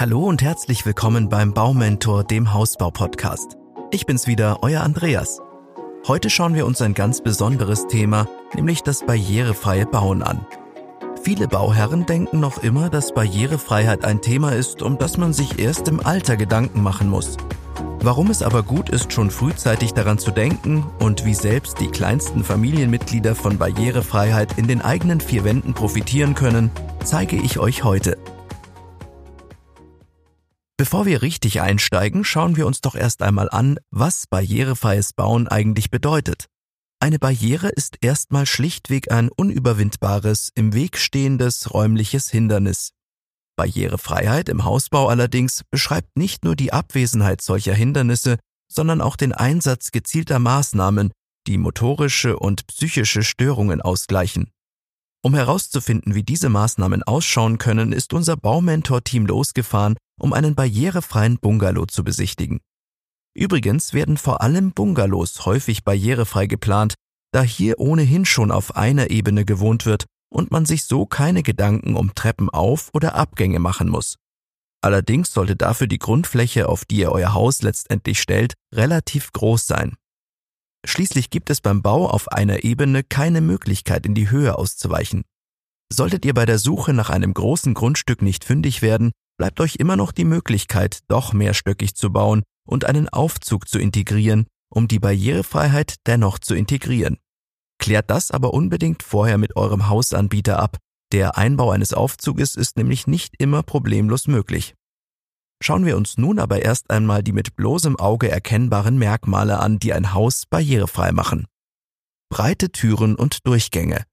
Hallo und herzlich willkommen beim Baumentor, dem Hausbau-Podcast. Ich bin's wieder, euer Andreas. Heute schauen wir uns ein ganz besonderes Thema, nämlich das barrierefreie Bauen an. Viele Bauherren denken noch immer, dass Barrierefreiheit ein Thema ist, um das man sich erst im Alter Gedanken machen muss. Warum es aber gut ist, schon frühzeitig daran zu denken und wie selbst die kleinsten Familienmitglieder von Barrierefreiheit in den eigenen vier Wänden profitieren können, zeige ich euch heute. Bevor wir richtig einsteigen, schauen wir uns doch erst einmal an, was barrierefreies Bauen eigentlich bedeutet. Eine Barriere ist erstmal schlichtweg ein unüberwindbares, im Weg stehendes räumliches Hindernis. Barrierefreiheit im Hausbau allerdings beschreibt nicht nur die Abwesenheit solcher Hindernisse, sondern auch den Einsatz gezielter Maßnahmen, die motorische und psychische Störungen ausgleichen. Um herauszufinden, wie diese Maßnahmen ausschauen können, ist unser Baumentor-Team losgefahren, um einen barrierefreien Bungalow zu besichtigen. Übrigens werden vor allem Bungalows häufig barrierefrei geplant, da hier ohnehin schon auf einer Ebene gewohnt wird und man sich so keine Gedanken um Treppen auf oder Abgänge machen muss. Allerdings sollte dafür die Grundfläche, auf die ihr euer Haus letztendlich stellt, relativ groß sein. Schließlich gibt es beim Bau auf einer Ebene keine Möglichkeit, in die Höhe auszuweichen. Solltet ihr bei der Suche nach einem großen Grundstück nicht fündig werden, bleibt euch immer noch die Möglichkeit, doch mehrstöckig zu bauen und einen Aufzug zu integrieren, um die Barrierefreiheit dennoch zu integrieren. Klärt das aber unbedingt vorher mit eurem Hausanbieter ab. Der Einbau eines Aufzuges ist nämlich nicht immer problemlos möglich. Schauen wir uns nun aber erst einmal die mit bloßem Auge erkennbaren Merkmale an, die ein Haus barrierefrei machen. Breite Türen und Durchgänge.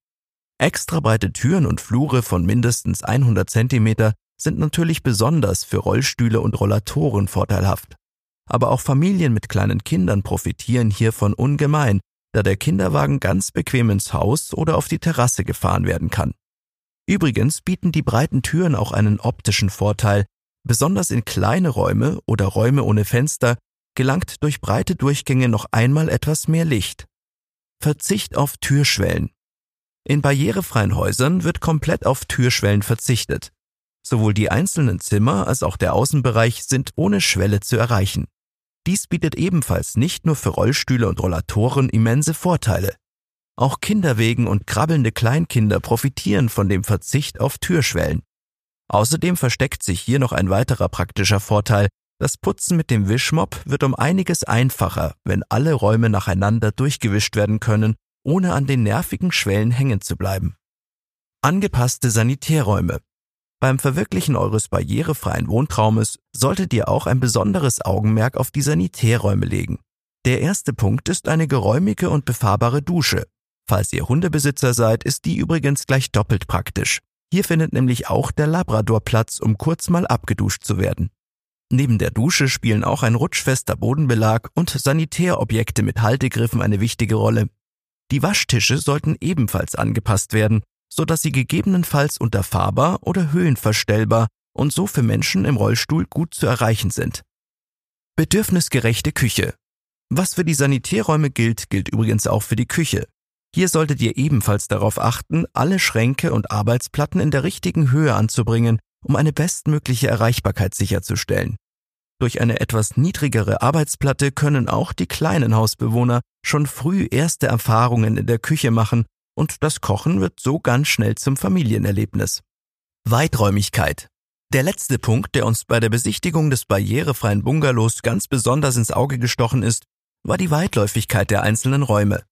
Extra breite Türen und Flure von mindestens 100 cm sind natürlich besonders für Rollstühle und Rollatoren vorteilhaft. Aber auch Familien mit kleinen Kindern profitieren hiervon ungemein, da der Kinderwagen ganz bequem ins Haus oder auf die Terrasse gefahren werden kann. Übrigens bieten die breiten Türen auch einen optischen Vorteil, Besonders in kleine Räume oder Räume ohne Fenster gelangt durch breite Durchgänge noch einmal etwas mehr Licht. Verzicht auf Türschwellen. In barrierefreien Häusern wird komplett auf Türschwellen verzichtet. Sowohl die einzelnen Zimmer als auch der Außenbereich sind ohne Schwelle zu erreichen. Dies bietet ebenfalls nicht nur für Rollstühle und Rollatoren immense Vorteile. Auch Kinderwegen und krabbelnde Kleinkinder profitieren von dem Verzicht auf Türschwellen. Außerdem versteckt sich hier noch ein weiterer praktischer Vorteil. Das Putzen mit dem Wischmopp wird um einiges einfacher, wenn alle Räume nacheinander durchgewischt werden können, ohne an den nervigen Schwellen hängen zu bleiben. Angepasste Sanitärräume. Beim Verwirklichen eures barrierefreien Wohntraumes solltet ihr auch ein besonderes Augenmerk auf die Sanitärräume legen. Der erste Punkt ist eine geräumige und befahrbare Dusche. Falls ihr Hundebesitzer seid, ist die übrigens gleich doppelt praktisch. Hier findet nämlich auch der Labrador Platz, um kurz mal abgeduscht zu werden. Neben der Dusche spielen auch ein rutschfester Bodenbelag und Sanitärobjekte mit Haltegriffen eine wichtige Rolle. Die Waschtische sollten ebenfalls angepasst werden, so dass sie gegebenenfalls unterfahrbar oder höhenverstellbar und so für Menschen im Rollstuhl gut zu erreichen sind. Bedürfnisgerechte Küche. Was für die Sanitärräume gilt, gilt übrigens auch für die Küche. Hier solltet ihr ebenfalls darauf achten, alle Schränke und Arbeitsplatten in der richtigen Höhe anzubringen, um eine bestmögliche Erreichbarkeit sicherzustellen. Durch eine etwas niedrigere Arbeitsplatte können auch die kleinen Hausbewohner schon früh erste Erfahrungen in der Küche machen und das Kochen wird so ganz schnell zum Familienerlebnis. Weiträumigkeit. Der letzte Punkt, der uns bei der Besichtigung des barrierefreien Bungalows ganz besonders ins Auge gestochen ist, war die Weitläufigkeit der einzelnen Räume.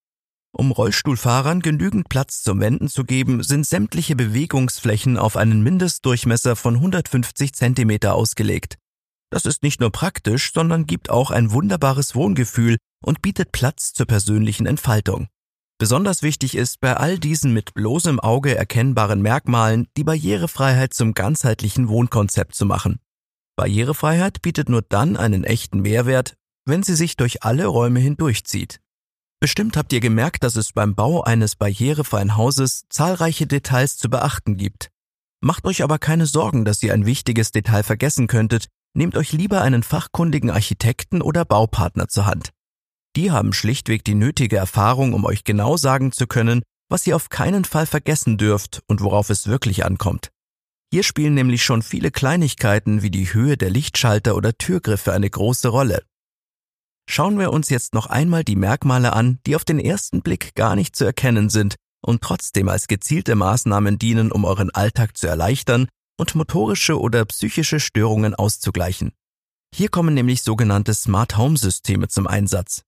Um Rollstuhlfahrern genügend Platz zum Wenden zu geben, sind sämtliche Bewegungsflächen auf einen Mindestdurchmesser von 150 cm ausgelegt. Das ist nicht nur praktisch, sondern gibt auch ein wunderbares Wohngefühl und bietet Platz zur persönlichen Entfaltung. Besonders wichtig ist bei all diesen mit bloßem Auge erkennbaren Merkmalen die Barrierefreiheit zum ganzheitlichen Wohnkonzept zu machen. Barrierefreiheit bietet nur dann einen echten Mehrwert, wenn sie sich durch alle Räume hindurchzieht. Bestimmt habt ihr gemerkt, dass es beim Bau eines barrierefreien Hauses zahlreiche Details zu beachten gibt. Macht euch aber keine Sorgen, dass ihr ein wichtiges Detail vergessen könntet, nehmt euch lieber einen fachkundigen Architekten oder Baupartner zur Hand. Die haben schlichtweg die nötige Erfahrung, um euch genau sagen zu können, was ihr auf keinen Fall vergessen dürft und worauf es wirklich ankommt. Hier spielen nämlich schon viele Kleinigkeiten wie die Höhe der Lichtschalter oder Türgriffe eine große Rolle. Schauen wir uns jetzt noch einmal die Merkmale an, die auf den ersten Blick gar nicht zu erkennen sind und trotzdem als gezielte Maßnahmen dienen, um euren Alltag zu erleichtern und motorische oder psychische Störungen auszugleichen. Hier kommen nämlich sogenannte Smart Home Systeme zum Einsatz.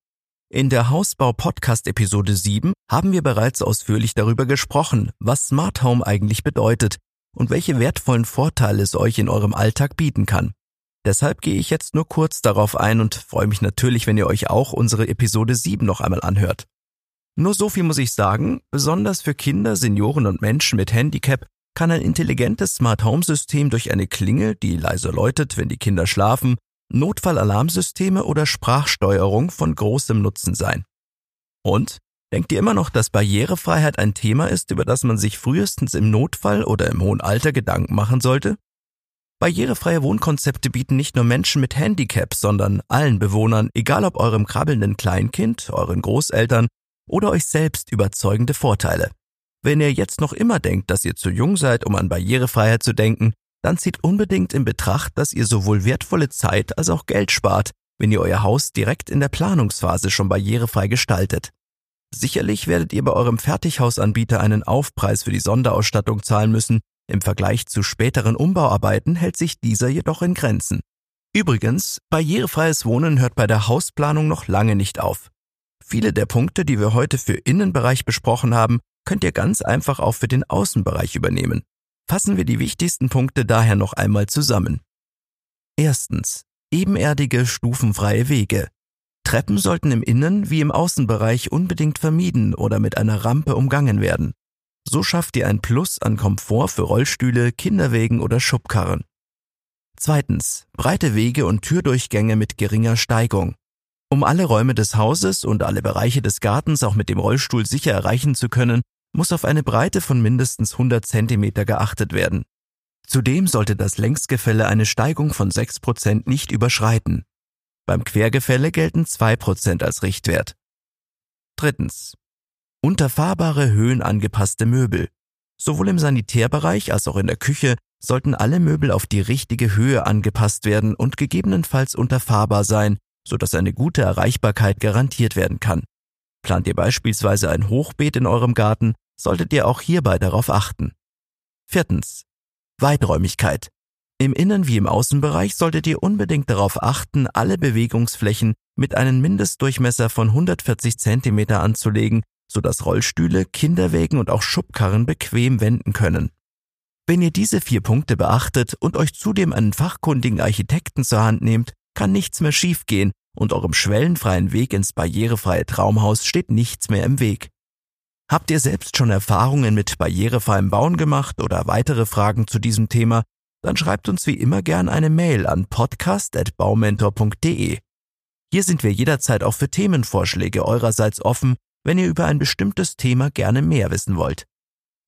In der Hausbau Podcast Episode 7 haben wir bereits ausführlich darüber gesprochen, was Smart Home eigentlich bedeutet und welche wertvollen Vorteile es euch in eurem Alltag bieten kann. Deshalb gehe ich jetzt nur kurz darauf ein und freue mich natürlich, wenn ihr euch auch unsere Episode 7 noch einmal anhört. Nur so viel muss ich sagen, besonders für Kinder, Senioren und Menschen mit Handicap kann ein intelligentes Smart Home System durch eine Klingel, die leise läutet, wenn die Kinder schlafen, Notfallalarmsysteme oder Sprachsteuerung von großem Nutzen sein. Und? Denkt ihr immer noch, dass Barrierefreiheit ein Thema ist, über das man sich frühestens im Notfall oder im hohen Alter Gedanken machen sollte? Barrierefreie Wohnkonzepte bieten nicht nur Menschen mit Handicap, sondern allen Bewohnern, egal ob eurem krabbelnden Kleinkind, euren Großeltern oder euch selbst überzeugende Vorteile. Wenn ihr jetzt noch immer denkt, dass ihr zu jung seid, um an Barrierefreiheit zu denken, dann zieht unbedingt in Betracht, dass ihr sowohl wertvolle Zeit als auch Geld spart, wenn ihr euer Haus direkt in der Planungsphase schon barrierefrei gestaltet. Sicherlich werdet ihr bei eurem Fertighausanbieter einen Aufpreis für die Sonderausstattung zahlen müssen, im Vergleich zu späteren Umbauarbeiten hält sich dieser jedoch in Grenzen. Übrigens, barrierefreies Wohnen hört bei der Hausplanung noch lange nicht auf. Viele der Punkte, die wir heute für Innenbereich besprochen haben, könnt ihr ganz einfach auch für den Außenbereich übernehmen. Fassen wir die wichtigsten Punkte daher noch einmal zusammen. Erstens. Ebenerdige, stufenfreie Wege. Treppen sollten im Innen- wie im Außenbereich unbedingt vermieden oder mit einer Rampe umgangen werden. So schafft ihr ein Plus an Komfort für Rollstühle, Kinderwegen oder Schubkarren. Zweitens. Breite Wege und Türdurchgänge mit geringer Steigung. Um alle Räume des Hauses und alle Bereiche des Gartens auch mit dem Rollstuhl sicher erreichen zu können, muss auf eine Breite von mindestens 100 cm geachtet werden. Zudem sollte das Längsgefälle eine Steigung von 6% nicht überschreiten. Beim Quergefälle gelten 2% als Richtwert. Drittens. Unterfahrbare höhenangepasste Möbel. Sowohl im Sanitärbereich als auch in der Küche sollten alle Möbel auf die richtige Höhe angepasst werden und gegebenenfalls unterfahrbar sein, sodass eine gute Erreichbarkeit garantiert werden kann. Plant ihr beispielsweise ein Hochbeet in eurem Garten, solltet ihr auch hierbei darauf achten. Viertens. Weiträumigkeit. Im Innen- wie im Außenbereich solltet ihr unbedingt darauf achten, alle Bewegungsflächen mit einem Mindestdurchmesser von 140 cm anzulegen, sodass Rollstühle, Kinderwägen und auch Schubkarren bequem wenden können. Wenn ihr diese vier Punkte beachtet und euch zudem einen fachkundigen Architekten zur Hand nehmt, kann nichts mehr schiefgehen und eurem schwellenfreien Weg ins barrierefreie Traumhaus steht nichts mehr im Weg. Habt ihr selbst schon Erfahrungen mit barrierefreiem Bauen gemacht oder weitere Fragen zu diesem Thema, dann schreibt uns wie immer gern eine Mail an podcast.baumentor.de. Hier sind wir jederzeit auch für Themenvorschläge eurerseits offen, wenn ihr über ein bestimmtes Thema gerne mehr wissen wollt.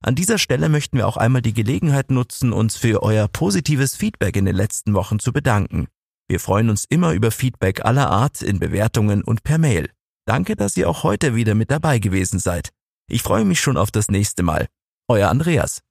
An dieser Stelle möchten wir auch einmal die Gelegenheit nutzen, uns für euer positives Feedback in den letzten Wochen zu bedanken. Wir freuen uns immer über Feedback aller Art in Bewertungen und per Mail. Danke, dass ihr auch heute wieder mit dabei gewesen seid. Ich freue mich schon auf das nächste Mal. Euer Andreas.